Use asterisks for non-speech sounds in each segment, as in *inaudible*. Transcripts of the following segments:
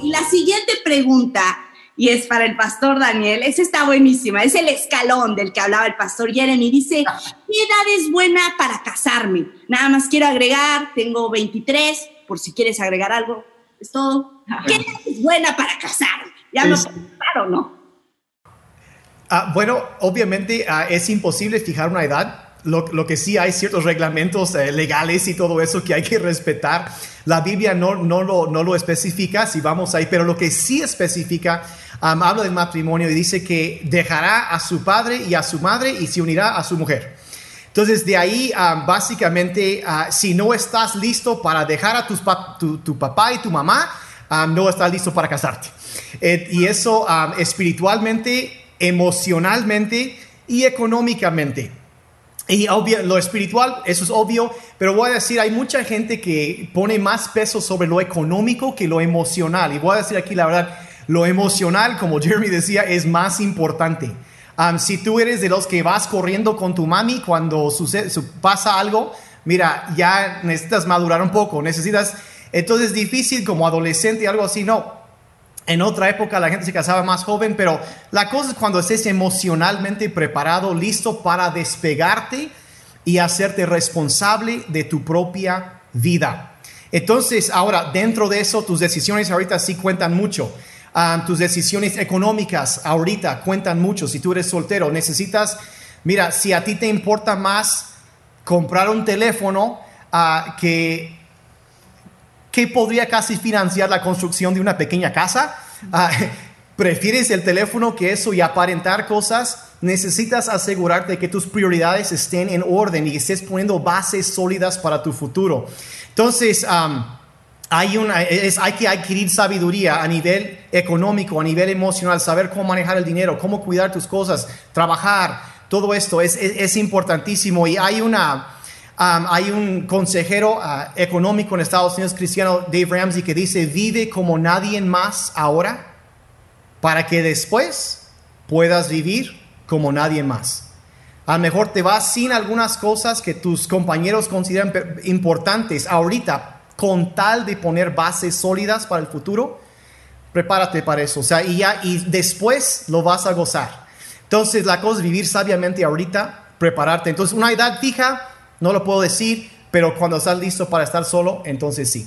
Y la siguiente pregunta, y es para el pastor Daniel, esa está buenísima, es el escalón del que hablaba el pastor Jeremy. Dice, ¿qué edad es buena para casarme? Nada más quiero agregar, tengo 23, por si quieres agregar algo, es todo. ¿Qué edad es buena para casarme? ¿Ya no claro, no? Ah, bueno, obviamente ah, es imposible fijar una edad. Lo, lo, que sí hay ciertos reglamentos eh, legales y todo eso que hay que respetar. La Biblia no, no, lo, no lo especifica, si vamos ahí, pero lo que sí especifica, habla del matrimonio y dice que dejará a su padre y a su madre y se unirá a su mujer. Entonces, de ahí, básicamente, ah, si no estás listo para dejar a tu, tu, papá y tu mamá, no estás listo para casarte. Eh, y eso espiritualmente emocionalmente y económicamente. Y obvio, lo espiritual, eso es obvio, pero voy a decir, hay mucha gente que pone más peso sobre lo económico que lo emocional. Y voy a decir aquí la verdad, lo emocional, como Jeremy decía, es más importante. si tú eres de los que vas corriendo con tu mami cuando sucede, pasa algo, mira, ya necesitas madurar un poco, necesitas, entonces es difícil como adolescente, algo así, no en otra época la gente se casaba más joven, pero la cosa es cuando estés emocionalmente preparado, listo para despegarte y hacerte responsable de tu propia vida. Entonces, ahora, dentro de eso, tus decisiones ahorita sí cuentan mucho. Ah, tus decisiones económicas ahorita cuentan mucho. Si tú eres soltero, necesitas, mira, si a ti te importa más comprar un teléfono uh, que que podría casi financiar la construcción de una pequeña casa. Ah, *laughs* ¿Prefieres el teléfono que eso y aparentar cosas? Necesitas asegurarte que tus prioridades estén en orden y estés poniendo bases sólidas para tu futuro. Entonces, hay, una, es, hay que adquirir sabiduría a nivel económico, a nivel emocional, saber cómo manejar el dinero, cómo cuidar tus cosas, trabajar, todo esto es, es importantísimo. Y hay una, hay un consejero ah, económico en Estados Unidos, cristiano Dave Ramsey, que dice, vive como nadie más ahora para que después puedas vivir como nadie más. A lo mejor te vas sin algunas cosas que tus compañeros consideran importantes ahorita, con tal de poner bases sólidas para el futuro. Prepárate para eso, o sea, y ya, y después lo vas a gozar. Entonces, la cosa es vivir sabiamente ahorita, prepararte. Entonces, una edad fija, no lo puedo decir, pero cuando estás listo para estar solo, entonces sí.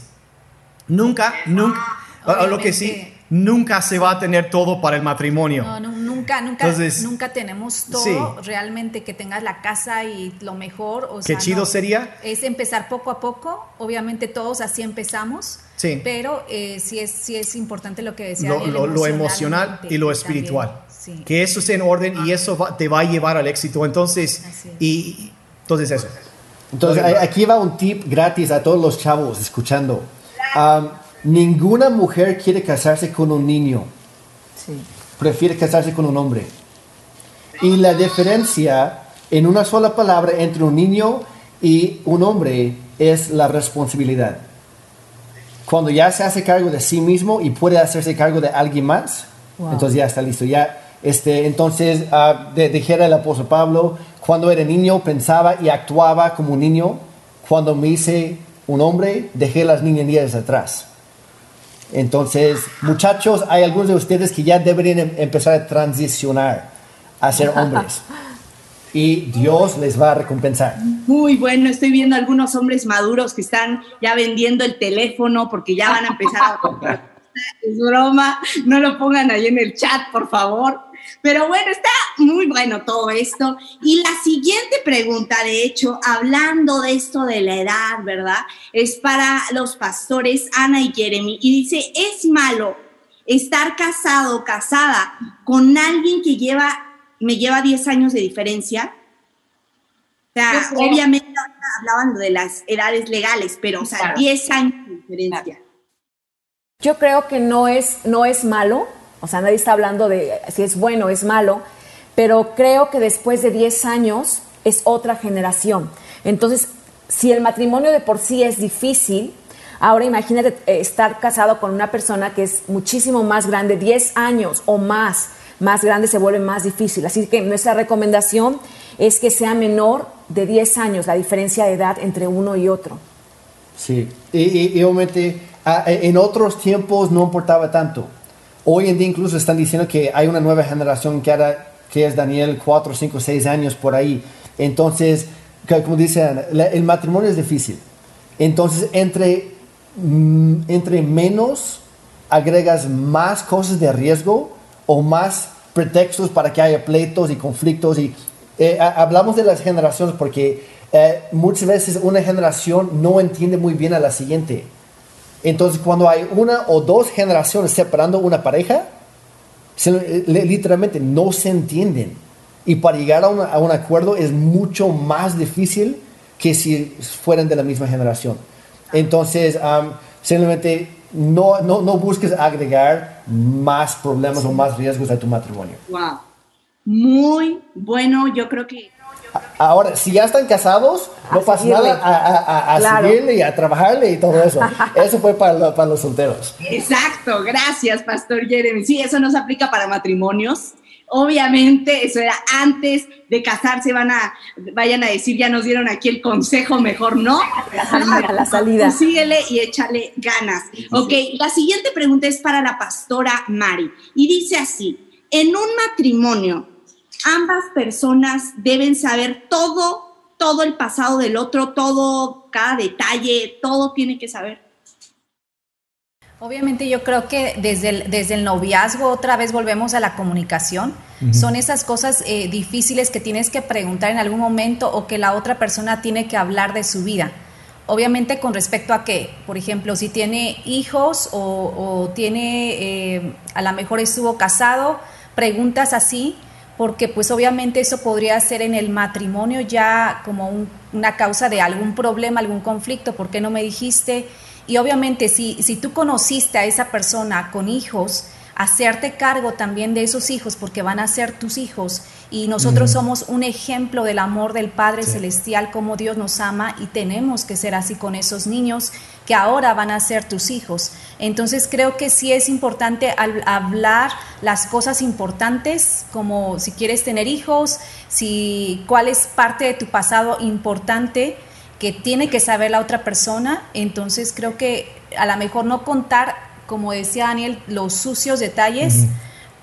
Nunca, nunca, lo que sí, nunca se va a tener todo para el matrimonio. No, nunca, nunca, nunca tenemos todo realmente que tengas la casa y lo mejor. O Qué chido sería. Es empezar poco a poco. Obviamente todos así empezamos. Sí. Pero eh, sí, es, sí es importante lo que decía. Lo, emocional y lo espiritual. Que eso esté en orden y eso te va a llevar al éxito. Entonces, y, entonces eso. Entonces, aquí va un tip gratis a todos los chavos escuchando. ninguna mujer quiere casarse con un niño. Prefiere casarse con un hombre. Y la diferencia en una sola palabra entre un niño y un hombre es la responsabilidad. Cuando ya se hace cargo de sí mismo y puede hacerse cargo de alguien más, entonces ya está listo. Ya, este, entonces, uh, dijera el apóstol Pablo, cuando era niño pensaba y actuaba como un niño. Cuando me hice un hombre, dejé las niñerías atrás. Entonces, muchachos, hay algunos de ustedes que ya deberían em-, empezar a transicionar a ser *laughs* hombres. y Dios les va a recompensar. Muy bueno, estoy viendo algunos hombres maduros que están ya vendiendo el teléfono porque ya van a empezar a comprar. Es broma, no lo pongan ahí en el chat, por favor. Pero bueno, está muy bueno todo esto. Y la siguiente pregunta, de hecho, hablando de esto de la edad, ¿verdad? Es para los pastores Ana y Jeremy. Y dice, ¿es malo estar casado o casada con alguien que lleva, me lleva 10 años de diferencia? O sea, obviamente hablaban de las edades legales, pero, o sea, 10 años de diferencia. Yo creo que no es, no es malo, o sea, nadie está hablando de si es bueno o es malo, pero creo que después de 10 años es otra generación. Entonces, si el matrimonio de por sí es difícil, ahora imagínate eh, estar casado con una persona que es muchísimo más grande, 10 años o más, más grande se vuelve más difícil. Así que nuestra recomendación es que sea menor de 10 años la diferencia de edad entre uno y otro. Sí, y, y, obviamente en otros tiempos no importaba tanto. Hoy en día incluso están diciendo que hay una nueva generación que, ahora, que es Daniel 4, 5, 6 años por ahí. Entonces, como dicen, el matrimonio es difícil. Entonces, entre, mm, entre menos agregas más cosas de riesgo o más pretextos para que haya pleitos y conflictos. Y eh, hablamos de las generaciones porque eh, muchas veces una generación no entiende muy bien a la siguiente. Entonces, cuando hay una o dos generaciones separando una pareja, literalmente no se entienden. Y para llegar a, un acuerdo es mucho más difícil que si fueran de la misma generación. Entonces, simplemente no, no, no, busques agregar más problemas o más riesgos a tu matrimonio. Wow. Muy bueno, yo creo que Ahora, si ya están casados, no pasa nada a, a, seguirle y a trabajarle y todo eso. *laughs* Eso fue para, para, los solteros. Exacto, gracias, Pastor Jeremy. Sí, eso nos aplica para matrimonios. Obviamente, eso era antes de casarse, van a, vayan a decir, ya nos dieron aquí el consejo, mejor no. La salida, la salida. Síguele y échale ganas. Ok, la siguiente pregunta es para la pastora Mari. Y dice así, en un matrimonio, ambas personas deben saber todo, todo el pasado del otro, todo, cada detalle, todo tiene que saber. Obviamente yo creo que desde el, desde el noviazgo otra vez volvemos a la comunicación. Son esas cosas eh, difíciles que tienes que preguntar en algún momento o que la otra persona tiene que hablar de su vida. Obviamente con respecto a que, por ejemplo, si tiene hijos o, tiene, eh, a lo mejor estuvo casado, preguntas así porque pues obviamente eso podría ser en el matrimonio ya como una causa de algún problema, algún conflicto, ¿por qué no me dijiste? Y obviamente si, si tú conociste a esa persona con hijos, hacerte cargo también de esos hijos porque van a ser tus hijos y nosotros somos un ejemplo del amor del Padre Celestial, como Dios nos ama y tenemos que ser así con esos niños que ahora van a ser tus hijos. Entonces creo que sí es importante hablar las cosas importantes, como si quieres tener hijos, si cuál es parte de tu pasado importante que tiene que saber la otra persona. Entonces creo que a lo mejor no contar como decía Daniel, los sucios detalles,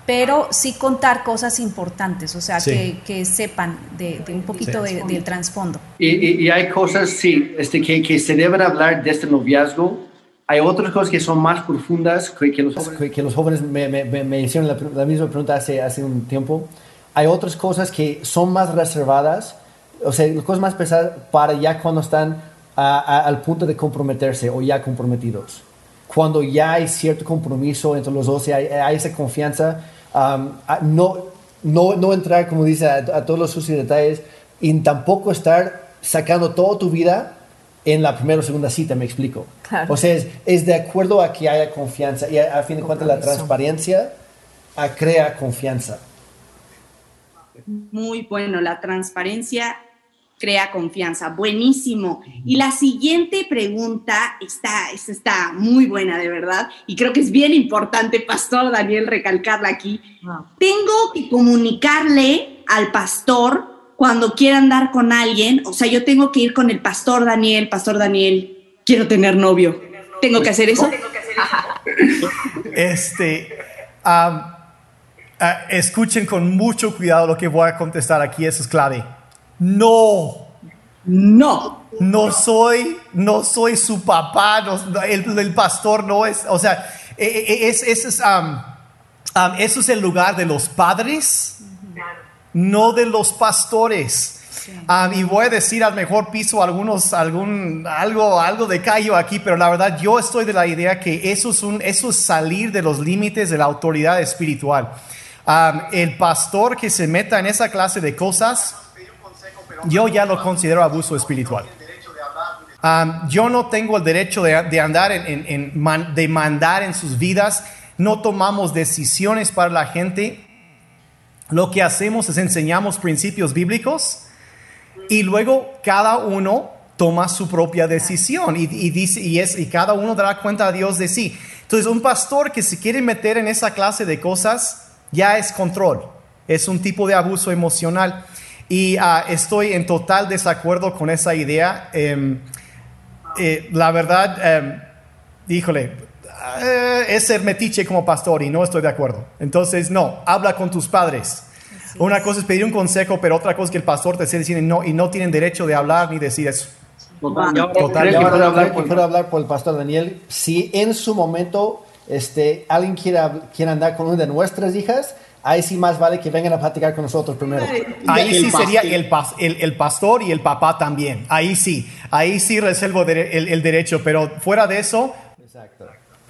pero sí contar cosas importantes, o sea, que, sepan de, un poquito del trasfondo. Y, hay cosas, sí, este, que, que se deben hablar de este noviazgo. Hay otras cosas que son más profundas que, los jóvenes... Que, los jóvenes me, me, hicieron la, misma pregunta hace, hace un tiempo. Hay otras cosas que son más reservadas, o sea, cosas más pesadas para ya cuando están al punto de comprometerse o ya comprometidos cuando ya hay cierto compromiso entre los dos y hay, esa confianza, um, no, no, no, entrar, como dice, a, todos los sucios detalles y tampoco estar sacando toda tu vida en la primera o segunda cita, me explico. O sea, es, de acuerdo a que haya confianza y a, fin de cuentas la transparencia crea confianza. Muy bueno, la transparencia crea confianza. Buenísimo. Y la siguiente pregunta está, está muy buena, de verdad, y creo que es bien importante, Pastor Daniel, recalcarla aquí. Tengo que comunicarle al pastor cuando quiera andar con alguien, o sea, yo tengo que ir con el Pastor Daniel, Pastor Daniel, quiero tener novio. ¿Tengo que hacer eso? *laughs* este, ah, escuchen con mucho cuidado lo que voy a contestar aquí, eso es clave no. No. No soy, no soy su papá, el, pastor no es, o sea, e, e, e, es, es, um, um, eso es el lugar de los padres, no de los pastores. Um, y voy a decir al mejor piso algunos, algún, algo, algo de callo aquí, pero la verdad yo estoy de la idea que eso es, un, eso es salir de los límites de la autoridad espiritual. el pastor que se meta en esa clase de cosas, yo ya lo considero abuso espiritual. yo no tengo el derecho de, andar de mandar en sus vidas. No tomamos decisiones para la gente. Lo que hacemos es enseñamos principios bíblicos y luego cada uno toma su propia decisión y, dice, y, es, y cada uno dará cuenta a Dios de sí. Entonces, un pastor que se quiere meter en esa clase de cosas ya es control, es un tipo de abuso emocional. Y ah, estoy en total desacuerdo con esa idea. Em, eh, la verdad, em, híjole, eh, es ser metiche como pastor y no estoy de acuerdo. Entonces, no, habla con tus padres. Una cosa es pedir un consejo, pero otra cosa es que el pastor te esté diciendo no, y no tienen derecho de hablar ni decir eso. Total, Total. hablar, hablar por el pastor Daniel. Si en su momento este, alguien quiere, quiere andar con una de nuestras hijas, ahí sí más vale que vengan a platicar con nosotros primero. Ahí sí sería el, el, pastor y el papá también. Ahí sí, ahí sí reservo el, derecho, pero fuera de eso,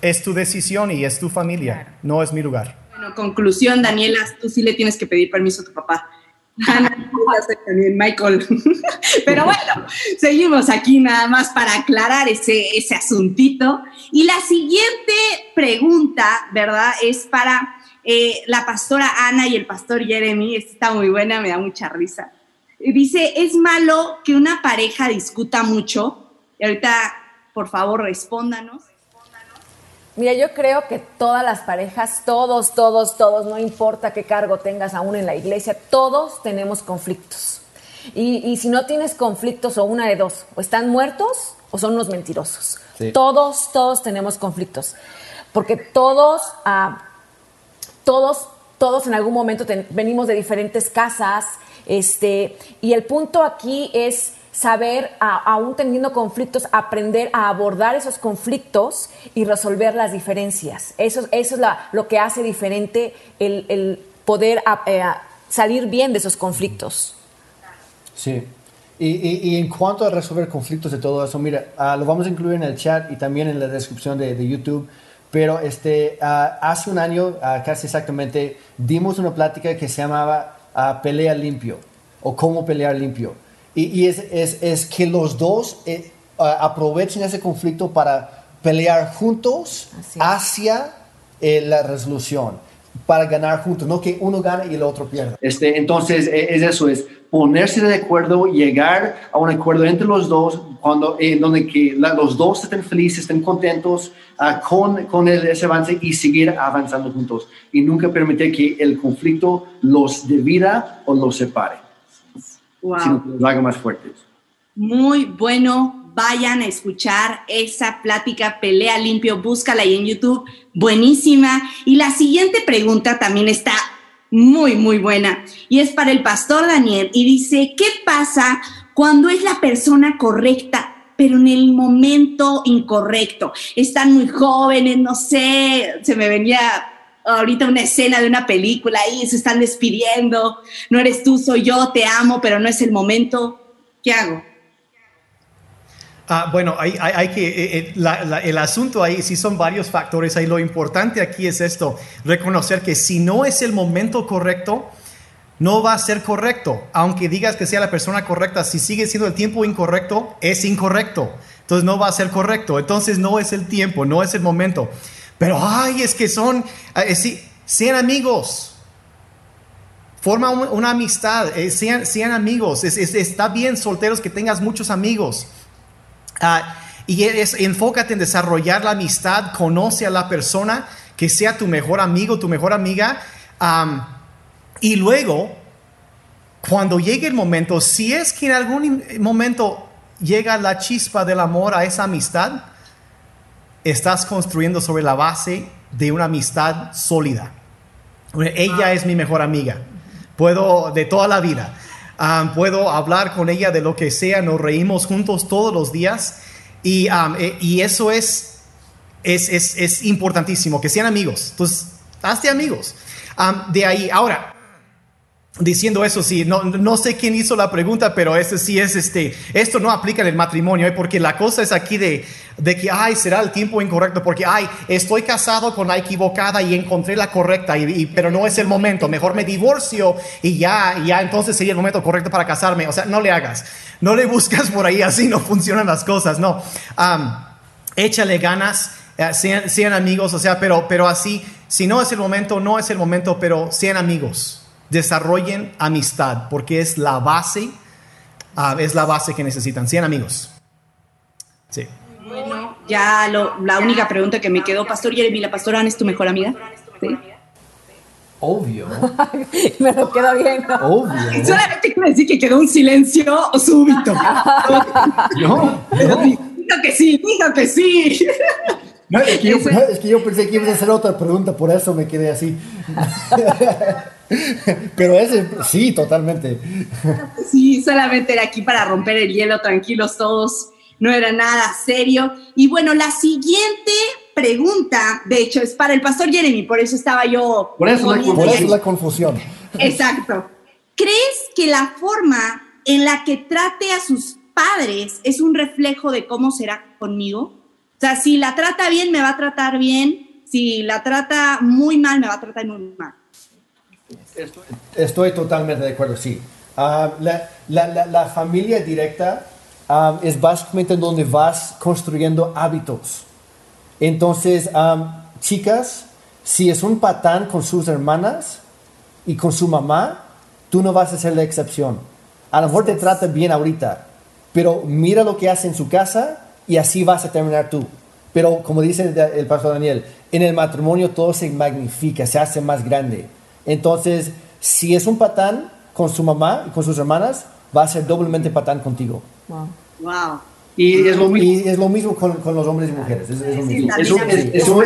es tu decisión y es tu familia, no es mi lugar. Bueno, conclusión, Daniela, tú sí le tienes que pedir permiso a tu papá. *laughs* Michael. *laughs* Pero bueno, seguimos aquí nada más para aclarar ese, ese asuntito. Y la siguiente pregunta, ¿verdad? Es para eh, la pastora Ana y el pastor Jeremy. Esta está muy buena, me da mucha risa. Dice, ¿es malo que una pareja discuta mucho? Y ahorita, por favor, respóndanos. Mira, yo creo que todas las parejas, todos, todos, todos, no importa qué cargo tengas aún en la iglesia, todos tenemos conflictos. Y, si no tienes conflictos o una de dos, o están muertos o son unos mentirosos. Todos, todos tenemos conflictos. Porque todos, ah, todos, todos en algún momento venimos de diferentes casas. Este, y el punto aquí es saber, aún teniendo conflictos, aprender a abordar esos conflictos y resolver las diferencias. Eso, eso es lo que hace diferente el, poder eh, salir bien de esos conflictos. Sí. Y, en cuanto a resolver conflictos de todo eso, mira, ah, lo vamos a incluir en el chat y también en la descripción de, YouTube. Pero este, hace un año, ah, casi exactamente, dimos una plática que se llamaba Pelea limpio o cómo pelear limpio. Y, es, es, es, que los dos eh, aprovechen ese conflicto para pelear juntos hacia eh, la resolución, para ganar juntos, no que uno gane y el otro pierda. Este, entonces, e, es eso, es ponerse de acuerdo, llegar a un acuerdo entre los dos, cuando, en donde que los dos estén felices, estén contentos ah, con, con el, ese avance y seguir avanzando juntos. Y nunca permitir que el conflicto los divida o los separe wow. más fuertes. Muy bueno. Vayan a escuchar esa plática Pelea Limpio, búscala ahí en YouTube, buenísima. Y la siguiente pregunta también está muy, muy buena y es para el pastor Daniel y dice, ¿qué pasa cuando es la persona correcta pero en el momento incorrecto. Están muy jóvenes, no sé, se me venía ahorita una escena de una película y se están despidiendo, no eres tú, soy yo, te amo, pero no es el momento, ¿qué hago? Ah, bueno, hay, que, eh, eh, el asunto ahí, sí son varios factores ahí, lo importante aquí es esto, reconocer que si no es el momento correcto, no va a ser correcto, aunque digas que sea la persona correcta, si sigue siendo el tiempo incorrecto, es incorrecto, entonces no va a ser correcto, entonces no es el tiempo, no es el momento. Pero, ay, es que son, eh, sean amigos. Forma una amistad, eh, sean, amigos. está bien, solteros, que tengas muchos amigos. Ah, y es, enfócate en desarrollar la amistad, conoce a la persona, que sea tu mejor amigo, tu mejor amiga. y luego, cuando llegue el momento, si es que en algún momento llega la chispa del amor a esa amistad, estás construyendo sobre la base de una amistad sólida. Ella es mi mejor amiga. Puedo, de toda la vida, puedo hablar con ella de lo que sea, nos reímos juntos todos los días y, eh, y eso es es, es, es, importantísimo, que sean amigos. Entonces, hazte amigos. De ahí, ahora, diciendo eso, sí, no, no sé quién hizo la pregunta, pero este sí es este, esto no aplica en el matrimonio, ¿eh? porque la cosa es aquí de, de que, ay, será el tiempo incorrecto, porque, ay, estoy casado con la equivocada y encontré la correcta, y, pero no es el momento, mejor me divorcio y ya, ya entonces sería el momento correcto para casarme, o sea, no le hagas, no le buscas por ahí, así no funcionan las cosas, no, échale ganas, eh, sean, sean amigos, o sea, pero, pero así, si no es el momento, no es el momento, pero sean amigos desarrollen amistad, porque es la base, ah, es la base que necesitan. 100 amigos. Sí. Bueno, ya la única pregunta que me quedó, Pastor Jeremy, ¿la pastora Ana es tu mejor amiga? ¿Sí? Obvio. *laughs* me lo queda bien. Obvio. Solamente quiero decir que quedó un silencio súbito. *laughs* no, Dijo que sí, dijo que sí. No, es, que yo, es que yo pensé que ibas a hacer otra pregunta, por eso me quedé así. *laughs* *laughs* Pero ese, sí, totalmente. *laughs* Sí, solamente era aquí para romper el hielo, tranquilos todos, no era nada serio. Y bueno, la siguiente pregunta, de hecho, es para el pastor Jeremy, por eso estaba yo. Por eso, por eso la confusión. Exacto. ¿Crees que la forma en la que trate a sus padres es un reflejo de cómo será conmigo? O sea, si la trata bien, me va a tratar bien. Si la trata muy mal, me va a tratar muy mal. Estoy totalmente de acuerdo, sí. Ah, la, familia directa ah, es básicamente donde vas construyendo hábitos. Entonces, ah, chicas, si es un patán con sus hermanas y con su mamá, tú no vas a ser la excepción. A lo mejor te trata bien ahorita, pero mira lo que hace en su casa y así vas a terminar tú. Pero como dice el pastor Daniel, en el matrimonio todo se magnifica, se hace más grande. Entonces, si es un patán con su mamá y con sus hermanas, va a ser doblemente patán contigo. Wow. wow. Y es lo mismo, es lo mismo con, con, los hombres y mujeres. Es, es lo mismo.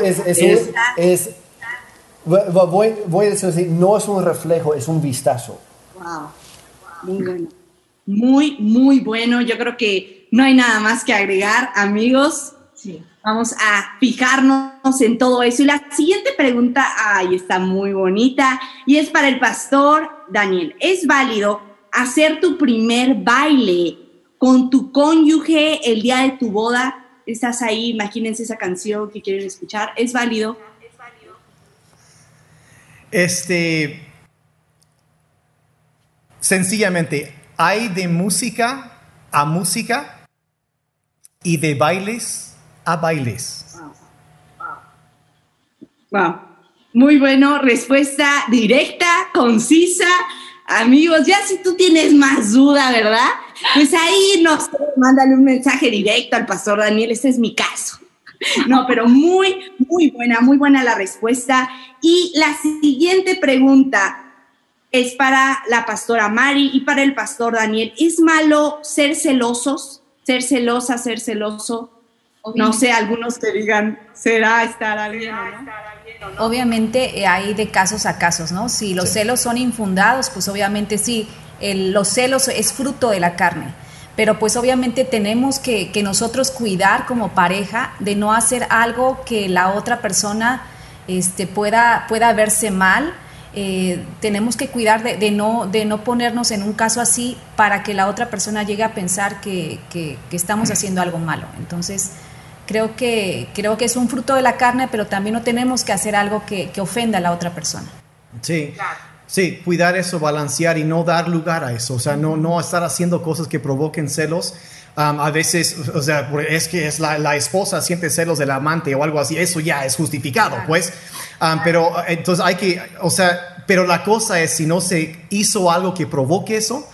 Es, voy, voy, a decir así, no es un reflejo, es un vistazo. Wow. Muy bueno. Muy, muy bueno. Yo creo que no hay nada más que agregar, amigos. Sí. Vamos a fijarnos en todo eso. Y la siguiente pregunta, ay, está muy bonita, y es para el pastor Daniel. ¿Es válido hacer tu primer baile con tu cónyuge el día de tu boda? Estás ahí, imagínense esa canción que quieren escuchar. ¿Es válido? Este, sencillamente, hay de música a música y de bailes a bailes. Wow. Muy bueno, respuesta directa, concisa. Amigos, ya si tú tienes más duda, ¿verdad? Pues ahí nos mándale un mensaje directo al pastor Daniel, este es mi caso. No, pero muy, muy buena, muy buena la respuesta. Y la siguiente pregunta es para la pastora Mari y para el pastor Daniel. ¿Es malo ser celosos? Ser celosa, ser celoso. No sé, algunos que digan, ¿será estar o no? Obviamente eh, hay de casos a casos, ¿no? Si los celos son infundados, pues obviamente sí, los celos es fruto de la carne. Pero pues obviamente tenemos que, nosotros cuidar como pareja de no hacer algo que la otra persona este, pueda, pueda verse mal. Eh, tenemos que cuidar de, no, de no ponernos en un caso así para que la otra persona llegue a pensar que, que estamos haciendo algo malo. Entonces, creo que, creo que es un fruto de la carne, pero también no tenemos que hacer algo que, que ofenda a la otra persona. Sí. Sí, cuidar eso, balancear y no dar lugar a eso, o sea, no, no estar haciendo cosas que provoquen celos. Um, a veces, o sea, es que es la, la, esposa siente celos del amante o algo así, eso ya es justificado, pues. Um, pero entonces hay que, o sea, pero la cosa es, si no se hizo algo que provoque eso,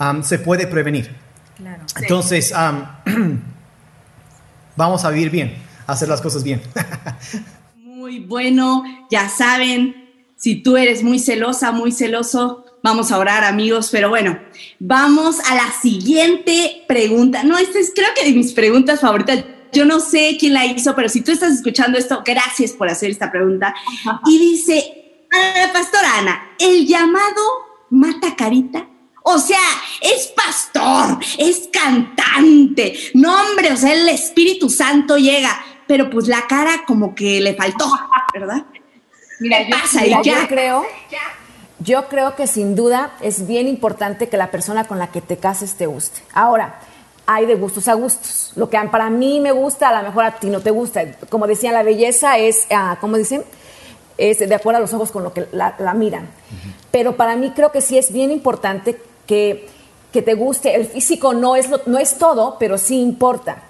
um, se puede prevenir. Claro. Entonces, *clears throat* vamos a vivir bien, a hacer las cosas bien. muy bueno, ya saben, si tú eres muy celosa, muy celoso, vamos a orar amigos, pero bueno, vamos a la siguiente pregunta. No, esta es creo que de mis preguntas favoritas. Yo no sé quién la hizo, pero si tú estás escuchando esto, gracias por hacer esta pregunta. Y dice, pastora Ana, ¿el llamado mata carita? O sea, es pastor, es cantante. No, hombre, o sea, el Espíritu Santo llega, pero pues la cara como que le faltó, ¿verdad? Mira, yo, yo creo, yo creo que sin duda es bien importante que la persona con la que te cases te guste. Ahora, hay de gustos a gustos. Lo que para mí me gusta, a lo mejor a ti no te gusta. Como decían, la belleza es, uh, ¿cómo dicen? Es de acuerdo a los ojos con lo que la, miran. Pero para mí creo que sí es bien importante que, te guste. El físico no es, no es todo, pero sí importa.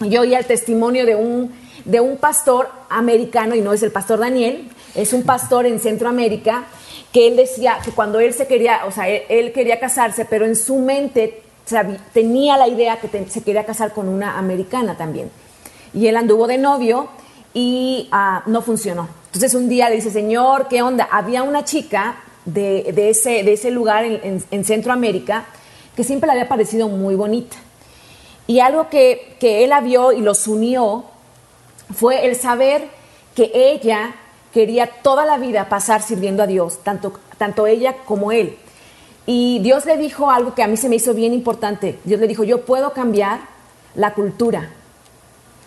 Yo oí el testimonio de un, de un pastor americano, y no es el pastor Daniel, es un pastor en Centroamérica, que él decía que cuando él se quería, o sea, él, quería casarse, pero en su mente tenía la idea que se quería casar con una americana también. Y él anduvo de novio y ah, no funcionó. Entonces un día le dice, Señor, ¿qué onda? Había una chica de, ese, de ese, lugar en, Centroamérica que siempre le había parecido muy bonita. Y algo que, él la vio y los unió fue el saber que ella quería toda la vida pasar sirviendo a Dios, tanto, tanto ella como él. Y Dios le dijo algo que a mí se me hizo bien importante. Dios le dijo, yo puedo cambiar la cultura,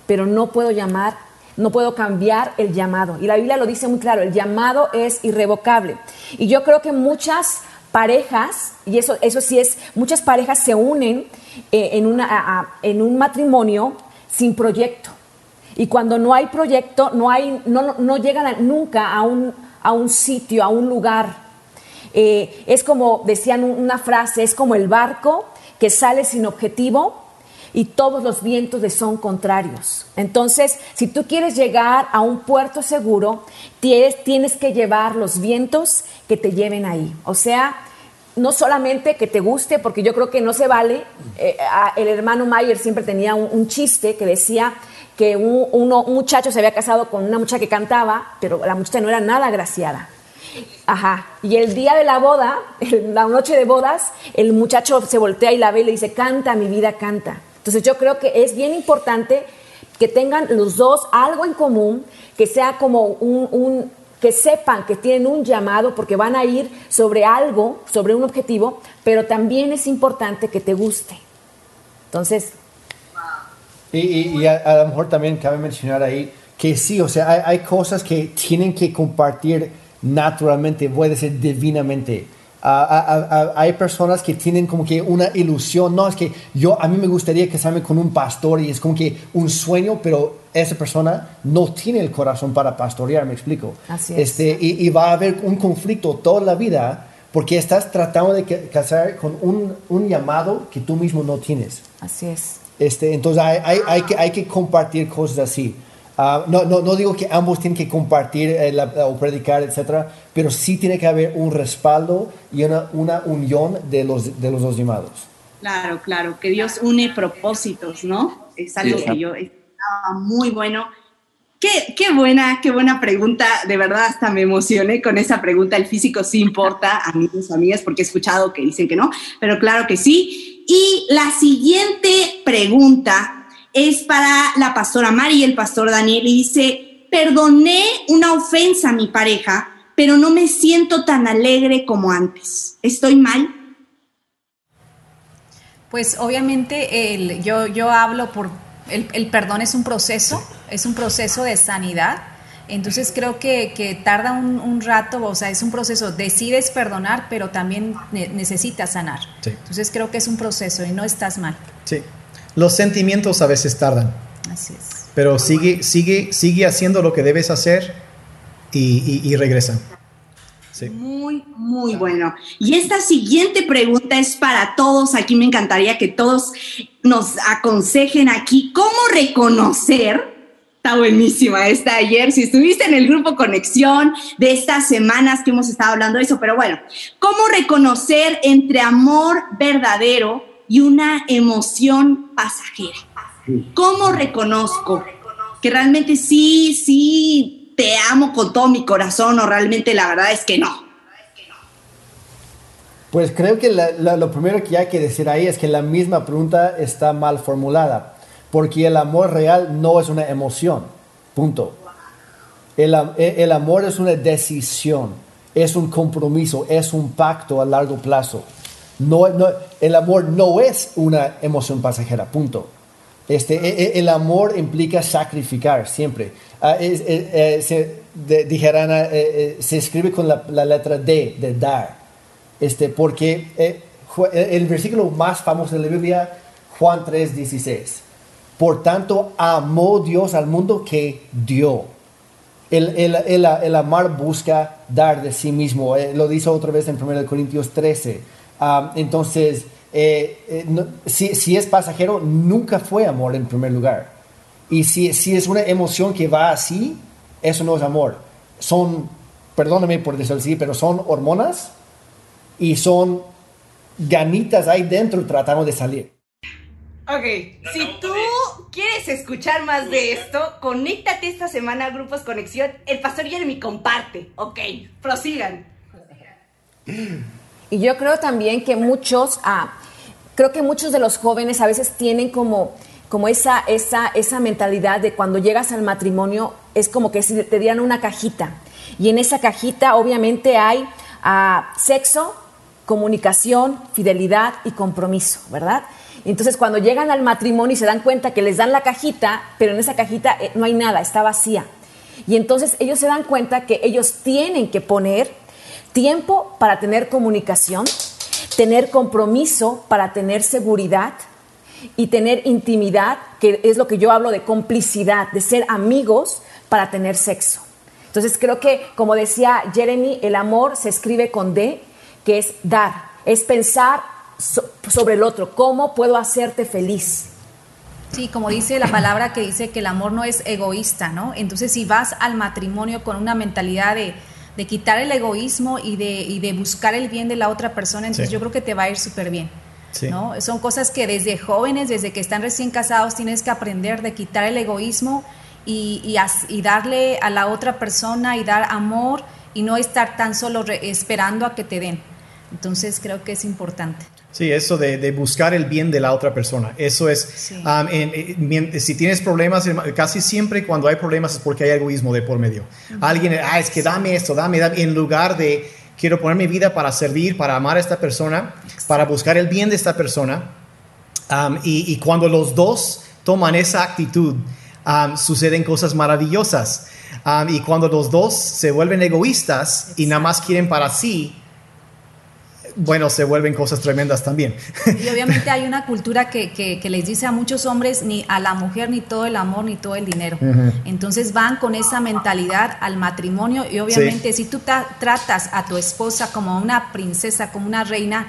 pero no puedo llamar, no puedo cambiar el llamado. Y la Biblia lo dice muy claro, el llamado es irrevocable. Y yo creo que muchas parejas, y eso, eso sí es, muchas parejas se unen eh, en, una, en un matrimonio sin proyecto. Y cuando no hay proyecto, no, hay, no, no llegan nunca a un, a un sitio, a un lugar. Eh, es como, decían una frase, es como el barco que sale sin objetivo y todos los vientos le son contrarios. Entonces, si tú quieres llegar a un puerto seguro, tienes, que llevar los vientos que te lleven ahí. O sea, no solamente que te guste, porque yo creo que no se vale. Eh, el hermano Mayer siempre tenía un, chiste que decía que un, un, muchacho se había casado con una muchacha que cantaba, pero la muchacha no era nada agraciada. Ajá. Y el día de la boda, *laughs* la noche de bodas, el muchacho se voltea y la ve y le dice, canta, mi vida, canta. Entonces yo creo que es bien importante que tengan los dos algo en común, que sea como un, que sepan que tienen un llamado porque van a ir sobre algo, sobre un objetivo, pero también es importante que te guste. Entonces... Y, a, lo mejor también cabe mencionar ahí que sí, o sea, hay, hay cosas que tienen que compartir naturalmente, puede ser divinamente hay personas que tienen como que una ilusión, no, es que yo, a mí me gustaría casarme con un pastor y es como que un sueño, pero esa persona no tiene el corazón para pastorear, me explico. Así es. Este, y, va a haber un conflicto toda la vida porque estás tratando de casar con un, un llamado que tú mismo no tienes. Así es. Este, entonces hay, hay, hay, que, hay que compartir cosas así. Ah, no, no, no, digo que ambos tienen que compartir eh, o predicar, etcétera, pero sí tiene que haber un respaldo y una, una unión de los, de los dos llamados. Claro, claro, que Dios une propósitos, ¿no? Es algo que yo estaba muy bueno. Qué, qué, buena, qué buena pregunta. De verdad, hasta me emocioné con esa pregunta. El físico sí importa, a mis amigas, porque he escuchado que dicen que no, pero claro que sí. Y la siguiente pregunta es para la pastora Mari y el pastor Daniel y dice, perdoné una ofensa a mi pareja, pero no me siento tan alegre como antes. ¿Estoy mal? Pues obviamente yo, yo hablo por, el, perdón es un proceso, es un proceso de sanidad. Entonces creo que, tarda un, un, rato, o sea, es un proceso, decides perdonar, pero también necesitas sanar. Entonces creo que es un proceso y no estás mal. Sí, los sentimientos a veces tardan. Así es. Pero sigue, sigue, sigue haciendo lo que debes hacer y, y, regresan. Muy, muy bueno. Y esta siguiente pregunta es para todos. Aquí me encantaría que todos nos aconsejen aquí cómo reconocer. Está buenísima esta ayer. Si estuviste en el grupo Conexión de estas semanas que hemos estado hablando de eso, pero bueno, ¿cómo reconocer entre amor verdadero y una emoción pasajera. ¿Cómo reconozco que realmente sí, sí te amo con todo mi corazón o realmente la verdad es que no? Pues creo que lo primero que hay que decir ahí es que la misma pregunta está mal formulada, porque el amor real no es una emoción, punto. El, el amor es una decisión, es un compromiso, es un pacto a largo plazo. No, el amor no es una emoción pasajera, punto. Este, e, e, el amor implica sacrificar siempre. Ah, eh, se, dijeran, eh, eh, se escribe con la, letra D, de dar. Este, porque el versículo más famoso de la Biblia, Juan 3, 16. Por tanto, amó Dios al mundo que dio. El, el, el, el amar busca dar de sí mismo. lo dice otra vez en 1 Corintios 13 entonces, eh, eh, si, es pasajero, nunca fue amor en primer lugar. Y si, si es una emoción que va así, eso no es amor. Son, perdóname por decirlo así, pero son hormonas y son ganitas ahí dentro tratando de salir. Ok, si tú quieres escuchar más de esto, conéctate esta semana a Grupos Conexión. El pastor Jeremy comparte. Ok, prosigan. *laughs* Y yo creo también que muchos, ah, creo que muchos de los jóvenes a veces tienen como como esa, esa, esa mentalidad de cuando llegas al matrimonio, es como que si te dieran una cajita. Y en esa cajita obviamente hay ah, sexo, comunicación, fidelidad y compromiso, ¿verdad? Entonces cuando llegan al matrimonio y se dan cuenta que les dan la cajita, pero en esa cajita eh, no hay nada, está vacía. Y entonces ellos se dan cuenta que ellos tienen que poner tiempo para tener comunicación, tener compromiso para tener seguridad y tener intimidad, que es lo que yo hablo de complicidad, de ser amigos para tener sexo. Entonces creo que, como decía Jeremy, el amor se escribe con D, que es dar, es pensar sobre el otro, cómo puedo hacerte feliz. Sí, como dice la palabra que dice que el amor no es egoísta, ¿no? Entonces si vas al matrimonio con una mentalidad de, quitar el egoísmo y de, de, buscar el bien de la otra persona, entonces yo creo que te va a ir súper bien. ¿no? Son cosas que desde jóvenes, desde que están recién casados, tienes que aprender de quitar el egoísmo y, y, darle a la otra persona y dar amor y no estar tan solo esperando a que te den. Entonces creo que es importante. Sí, eso de, buscar el bien de la otra persona. Eso es, um, si tienes problemas, casi siempre cuando hay problemas es porque hay egoísmo de por medio. Alguien, ah, es que dame esto, dame, dame, en lugar de quiero poner mi vida para servir, para amar a esta persona, para buscar el bien de esta persona. Um, y, cuando los dos toman esa actitud, um, suceden cosas maravillosas. y cuando los dos se vuelven egoístas y nada más quieren para sí, bueno, se vuelven cosas tremendas también. Y obviamente hay una cultura que, que, les dice a muchos hombres, ni a la mujer ni todo el amor ni todo el dinero. Entonces van con esa mentalidad al matrimonio y obviamente si tú tratas a tu esposa como una princesa, como una reina,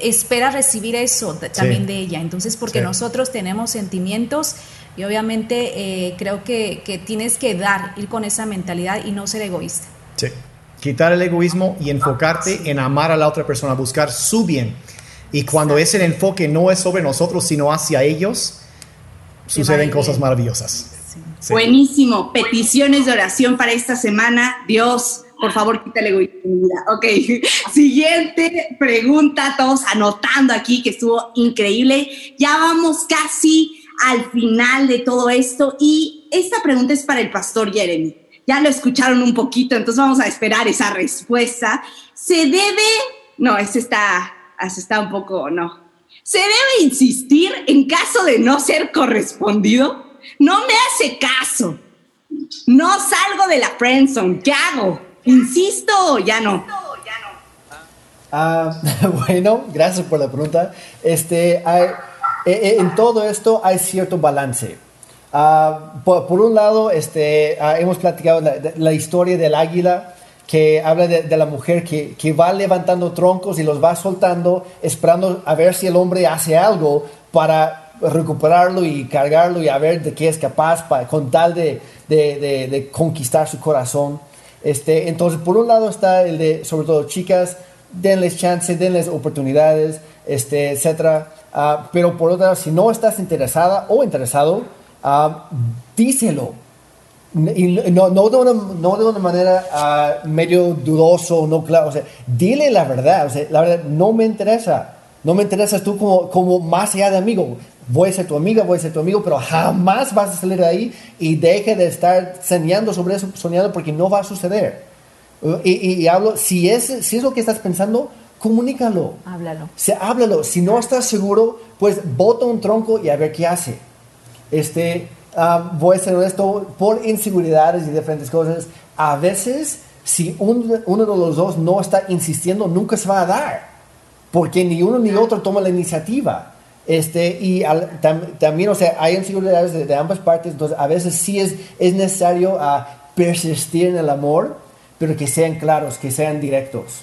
espera recibir eso también de ella. Entonces, porque nosotros tenemos sentimientos y obviamente eh, creo que, que tienes que dar, ir con esa mentalidad y no ser egoísta. Sí quitar el egoísmo y enfocarte en amar a la otra persona, buscar su bien. Y cuando ese enfoque no es sobre nosotros, sino hacia ellos, suceden cosas maravillosas. Buenísimo. Peticiones de oración para esta semana. Dios, por favor, quita el egoísmo Ok, *laughs* siguiente pregunta, todos anotando aquí que estuvo increíble. Ya vamos casi al final de todo esto y esta pregunta es para el pastor Jeremy ya lo escucharon un poquito, entonces vamos a esperar esa respuesta. Se debe, no, ese está, ese está un poco, no. ¿Se debe insistir en caso de no ser correspondido? No me hace caso. No salgo de la friendzone. ¿Qué hago? ¿Insisto ya no? Ah, *laughs* bueno, gracias por la pregunta. Este, eh, eh, en todo esto hay cierto balance. Ah, por, un lado, este, ah, hemos platicado la, historia del águila que habla de, la mujer que, que, va levantando troncos y los va soltando, esperando a ver si el hombre hace algo para recuperarlo y cargarlo y a ver de qué es capaz para, con tal de, de, de, conquistar su corazón. Este, entonces, por un lado está el de, sobre todo, chicas, denles chance, denles oportunidades, este, etc. Ah, pero por otro lado, si no estás interesada o interesado, Ah, díselo. Y no, no, de una, no de una manera uh, medio dudoso, no claro. O sea, dile la verdad. O sea, la verdad, no me interesa. No me interesas tú como, como más allá de amigo. Voy a ser tu amiga, voy a ser tu amigo, pero jamás vas a salir de ahí y deje de estar soñando sobre eso, soñando porque no va a suceder. Y, y, hablo, si es, si es lo que estás pensando, comunícalo. Háblalo. Se, háblalo. Si no estás seguro, pues bota un tronco y a ver qué hace. Este, ah, voy a ser honesto, por inseguridades y diferentes cosas, a veces si uno de los dos no está insistiendo, nunca se va a dar, porque ni uno ni otro toma la iniciativa. Este, y también, o sea, hay inseguridades de, ambas partes, entonces a veces sí es, es necesario uh, persistir en el amor, pero que sean claros, que sean directos,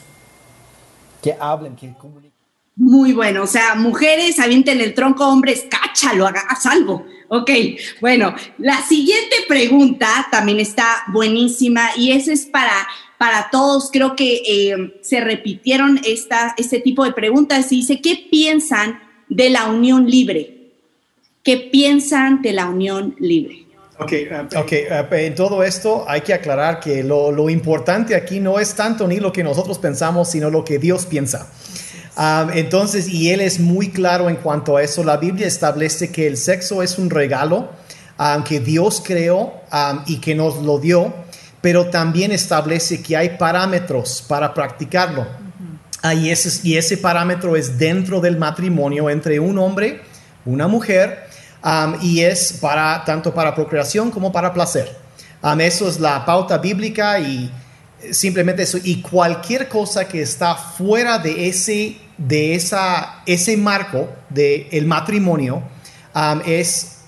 que hablen, que comuniquen. Muy bueno, o sea, mujeres avienten el tronco, hombres, cáchalo, haga algo. Ok, bueno, la siguiente pregunta también está buenísima y esa es para, para todos. Creo que eh, se repitieron esta, este tipo de preguntas y dice, ¿qué piensan de la unión libre? ¿Qué piensan de la unión libre? Ok, uh, okay. Uh, en todo esto hay que aclarar que lo, lo, importante aquí no es tanto ni lo que nosotros pensamos, sino lo que Dios piensa. Um, entonces, y él es muy claro en cuanto a eso. La Biblia establece que el sexo es un regalo um, que Dios creó um, y que nos lo dio, pero también establece que hay parámetros para practicarlo. Ah, y, ese, y ese parámetro es dentro del matrimonio entre un hombre, una mujer, y es para tanto para procreación como para placer. eso es la pauta bíblica y simplemente eso. Y cualquier cosa que está fuera de ese, de esa, ese marco del el matrimonio es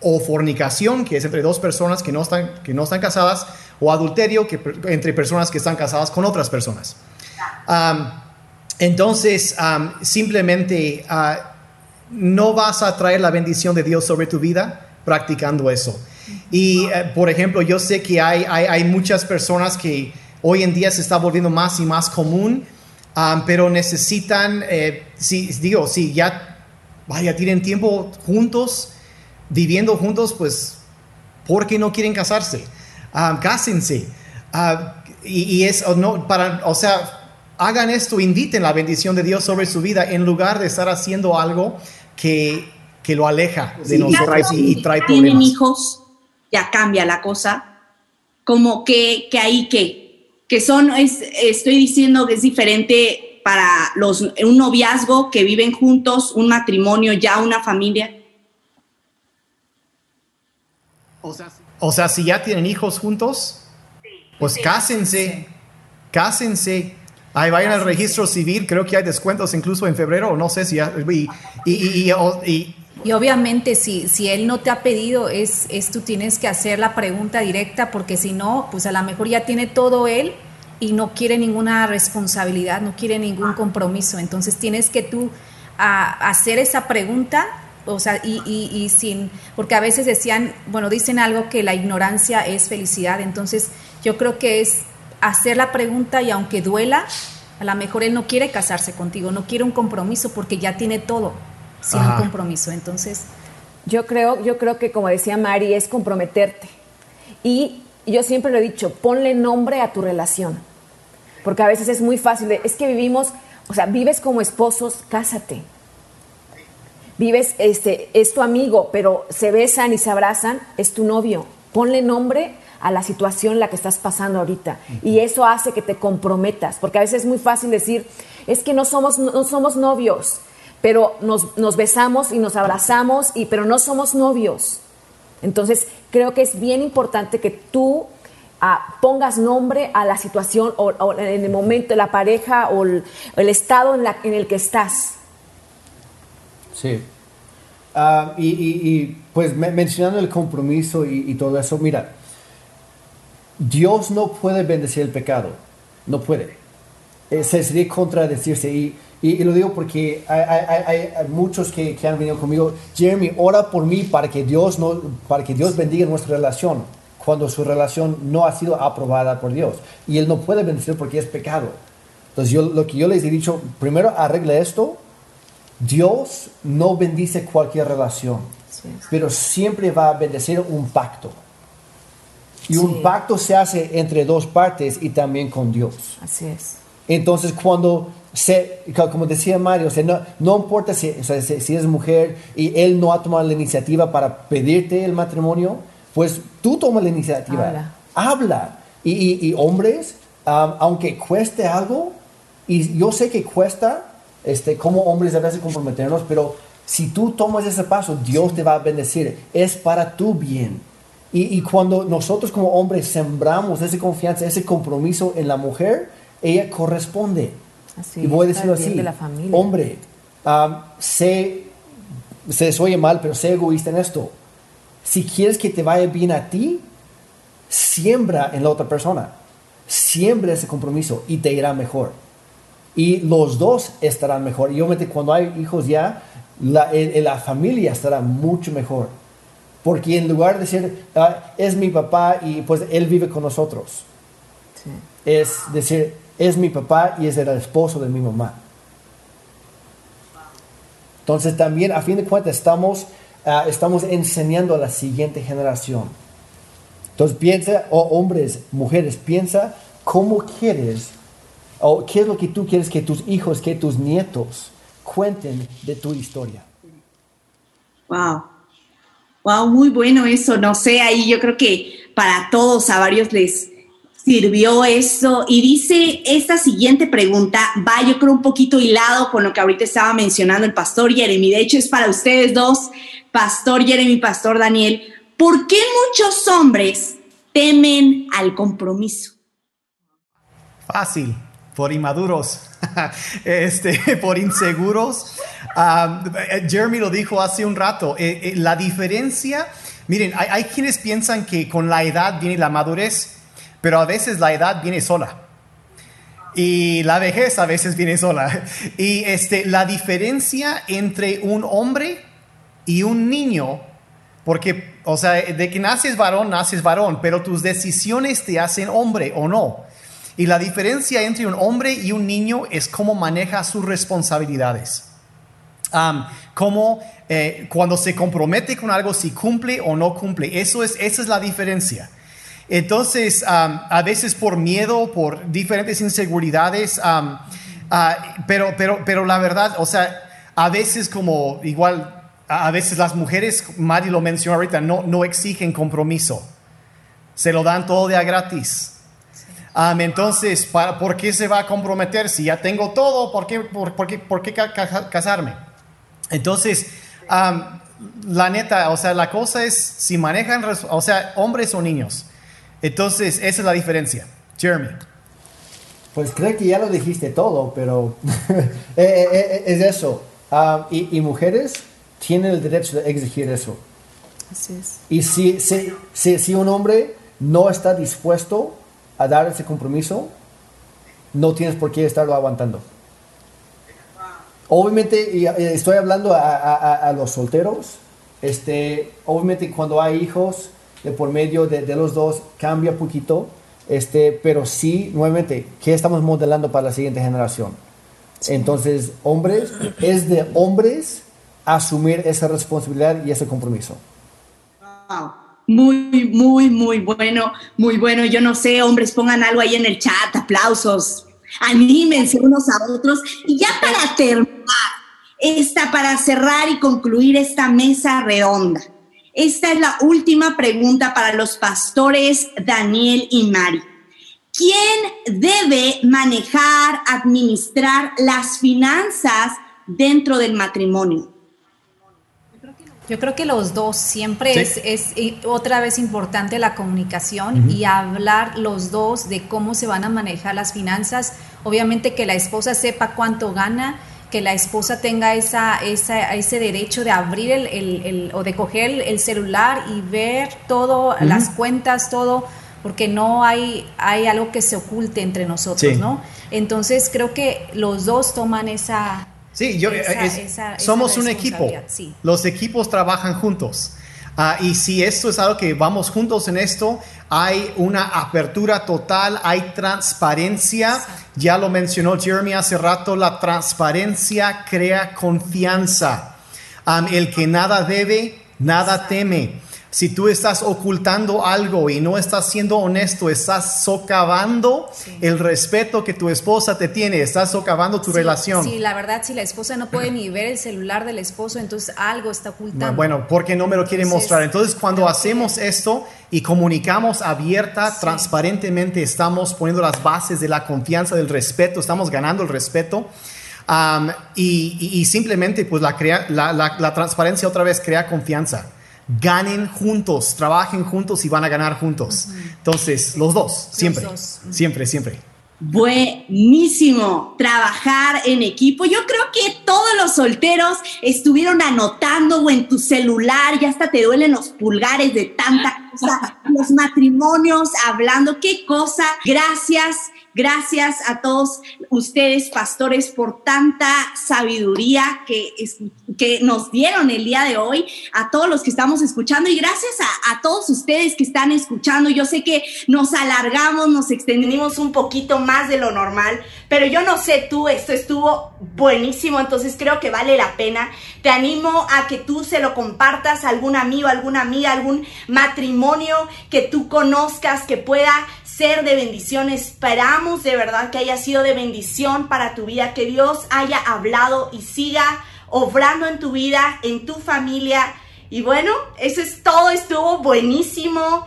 o fornicación, que es entre dos personas que no están, que no están casadas, o adulterio, que entre personas que están casadas con otras personas. entonces, simplemente ah, no vas a traer la bendición de Dios sobre tu vida practicando eso. Y, eh, por ejemplo, yo sé que hay, hay, muchas personas que hoy en día se está volviendo más y más común, pero necesitan, eh, si, digo, si ya, vaya, tienen tiempo juntos, viviendo juntos, pues, ¿por qué no quieren casarse? cásense. Ah, y, es, no, para, o sea, hagan esto, inviten la bendición de Dios sobre su vida en lugar de estar haciendo algo que, que lo aleja de nosotros y, trae problemas. Tienen hijos, ya cambia la cosa. Como que, que ahí que, que son, es, estoy diciendo que es diferente para los, un noviazgo que viven juntos, un matrimonio, ya una familia. O sea, si ya tienen hijos juntos, pues cásense, cásense. Ahí vayan al registro civil, creo que hay descuentos incluso en febrero, no sé si... Y, y, y, y obviamente si, si él no te ha pedido, es, es tú tienes que hacer la pregunta directa, porque si no, pues a lo mejor ya tiene todo él y no quiere ninguna responsabilidad, no quiere ningún compromiso. Entonces tienes que tú a, hacer esa pregunta o sea, y, y, sin, porque a veces decían, bueno, dicen algo que la ignorancia es felicidad, entonces yo creo que es hacer la pregunta y aunque duela, a lo mejor él no quiere casarse contigo, no quiere un compromiso porque ya tiene todo sin un compromiso, entonces... Yo creo, yo creo que como decía Mari, es comprometerte. Y yo siempre lo he dicho, ponle nombre a tu relación. Porque a veces es muy fácil, es que vivimos, o sea, vives como esposos, cásate vives, este, es tu amigo, pero se besan y se abrazan, es tu novio. Ponle nombre a la situación en la que estás pasando ahorita. Y eso hace que te comprometas, porque a veces es muy fácil decir, es que no somos, no somos novios, pero nos, besamos y nos abrazamos, y, pero no somos novios. Entonces, creo que es bien importante que tú ah, pongas nombre a la situación o, en el momento, la pareja o el, estado en el que estás. Sí. Ah, y, pues mencionando el compromiso y, todo eso, mira, Dios no puede bendecir el pecado, no puede. Eh, se sería contradecirse y, y, lo digo porque hay, muchos que, que, han venido conmigo, Jeremy, ora por mí para que Dios, no, para que Dios bendiga nuestra relación cuando su relación no ha sido aprobada por Dios. Y Él no puede bendecir porque es pecado. Entonces yo, lo que yo les he dicho, primero arregle esto Dios no bendice cualquier relación, pero siempre va a bendecir un pacto. Y un pacto se hace entre dos partes y también con Dios. Así es. Entonces, cuando se, como decía Mario, no, importa si, es mujer y él no ha tomado la iniciativa para pedirte el matrimonio, pues tú toma la iniciativa. Habla. Y, hombres, aunque cueste algo, y yo sé que cuesta, este, como hombres debes comprometernos, pero si tú tomas ese paso, Dios te va a bendecir. Es para tu bien. Y, cuando nosotros como hombres sembramos esa confianza, ese compromiso en la mujer, ella corresponde. Así, y voy a decirlo así, hombre, um, sé, se oye mal, pero sé egoísta en esto. Si quieres que te vaya bien a ti, siembra en la otra persona. Siembra ese compromiso y te irá mejor y los dos estarán mejor. Y obviamente cuando hay hijos ya, la, la familia estará mucho mejor. Porque en lugar de decir, ah, es mi papá y pues él vive con nosotros, es decir, es mi papá y es el esposo de mi mamá. Entonces también a fin de cuentas estamos, ah, estamos enseñando a la siguiente generación. Entonces piensa, o hombres, mujeres, piensa cómo quieres ¿O qué es lo que tú quieres que tus hijos, que tus nietos cuenten de tu historia? Wow. Wow, muy bueno eso. No sé, ahí yo creo que para todos, a varios les sirvió eso. Y dice esta siguiente pregunta, va yo creo un poquito hilado con lo que ahorita estaba mencionando el pastor Jeremy. De hecho, es para ustedes dos, pastor Jeremy, pastor Daniel. ¿Por qué muchos hombres temen al compromiso? Fácil, por inmaduros, *laughs* este, por inseguros. Jeremy lo dijo hace un rato, eh, eh, la diferencia, miren, hay, hay, quienes piensan que con la edad viene la madurez, pero a veces la edad viene sola. Y la vejez a veces viene sola. *laughs* Y este, la diferencia entre un hombre y un niño, porque, o sea, de que naces varón, naces varón, pero tus decisiones te hacen hombre o no. Y la diferencia entre un hombre y un niño es cómo maneja sus responsabilidades. Um, cómo eh, cuando se compromete con algo, si cumple o no cumple. Eso es, esa es la diferencia. Entonces, um, a veces por miedo, por diferentes inseguridades, um, uh, pero, pero, pero la verdad, o sea, a veces como igual, a veces las mujeres, Mari lo mencionó ahorita, no, no exigen compromiso. Se lo dan todo de a gratis. Um, entonces, ¿para, ¿por qué se va a comprometer? Si ya tengo todo, ¿por qué, por, por qué, por qué casarme? Entonces, um, la neta, o sea, la cosa es si manejan, o sea, hombres o niños. Entonces, esa es la diferencia. Jeremy. Pues creo que ya lo dijiste todo, pero *laughs* eh, eh, eh, es eso. Um, y, y, mujeres tienen el derecho de exigir eso. Así es. Y si, si, si, si un hombre no está dispuesto a dar ese compromiso, no tienes por qué estarlo aguantando. Obviamente, estoy hablando a, a, a, los solteros, este, obviamente cuando hay hijos de por medio de, de, los dos cambia un poquito, este, pero sí, nuevamente, ¿qué estamos modelando para la siguiente generación? Sí. Entonces, hombres, es de hombres asumir esa responsabilidad y ese compromiso. Wow. Muy, muy, muy bueno, muy bueno. Yo no sé, hombres, pongan algo ahí en el chat, aplausos, anímense unos a otros. Y ya para terminar, esta, para cerrar y concluir esta mesa redonda, esta es la última pregunta para los pastores Daniel y Mari. ¿Quién debe manejar, administrar las finanzas dentro del matrimonio? Yo creo que los dos, siempre sí. es, es, otra vez importante la comunicación uh -huh. y hablar los dos de cómo se van a manejar las finanzas. Obviamente que la esposa sepa cuánto gana, que la esposa tenga esa, esa ese derecho de abrir el, el, el, o de coger el, celular y ver todo, uh -huh. las cuentas, todo, porque no hay, hay algo que se oculte entre nosotros, sí. ¿no? Entonces creo que los dos toman esa Sí, yo, esa, es, esa, somos esa un equipo. Sí. Los equipos trabajan juntos. Uh, y si esto es algo que vamos juntos en esto, hay una apertura total, hay transparencia. Ya lo mencionó Jeremy hace rato, la transparencia crea confianza. Um, el que nada debe, nada teme. Si tú estás ocultando algo y no estás siendo honesto, estás socavando sí. el respeto que tu esposa te tiene, estás socavando tu sí, relación. Sí, la verdad, si la esposa no puede ni ver el celular del esposo, entonces algo está ocultando. Bueno, porque no me lo quiere mostrar. Entonces, cuando hacemos esto y comunicamos abierta, sí. transparentemente, estamos poniendo las bases de la confianza, del respeto, estamos ganando el respeto. Um, y, y, y, simplemente, pues la, crea, la, la, la transparencia otra vez crea confianza ganen juntos, trabajen juntos y van a ganar juntos. Uh -huh. Entonces, los dos, siempre, los dos. -huh. siempre, siempre. Buenísimo, trabajar en equipo. Yo creo que todos los solteros estuvieron anotando o en tu celular, ya hasta te duelen los pulgares de tanta Los matrimonios, hablando, qué cosa. Gracias Gracias a todos ustedes, pastores, por tanta sabiduría que, que nos dieron el día de hoy, a todos los que estamos escuchando y gracias a, a, todos ustedes que están escuchando. Yo sé que nos alargamos, nos extendimos un poquito más de lo normal, pero yo no sé tú, esto estuvo buenísimo, entonces creo que vale la pena. Te animo a que tú se lo compartas a algún amigo, alguna amiga, algún matrimonio que tú conozcas que pueda ser de bendición. Esperamos de verdad que haya sido de bendición para tu vida, que Dios haya hablado y siga obrando en tu vida, en tu familia. Y bueno, eso es todo, estuvo buenísimo.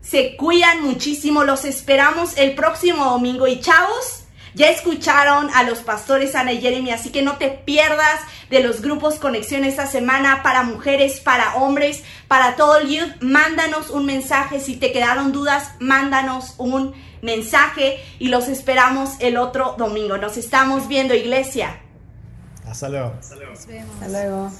Se cuidan muchísimo, los esperamos el próximo domingo y chavos. Ya escucharon a los pastores Ana y Jeremy, así que no te pierdas de los grupos Conexión esta semana para mujeres, para hombres, para todo el youth. Mándanos un mensaje. Si te quedaron dudas, mándanos un mensaje y los esperamos el otro domingo. Nos estamos viendo, iglesia. Hasta luego. Hasta luego.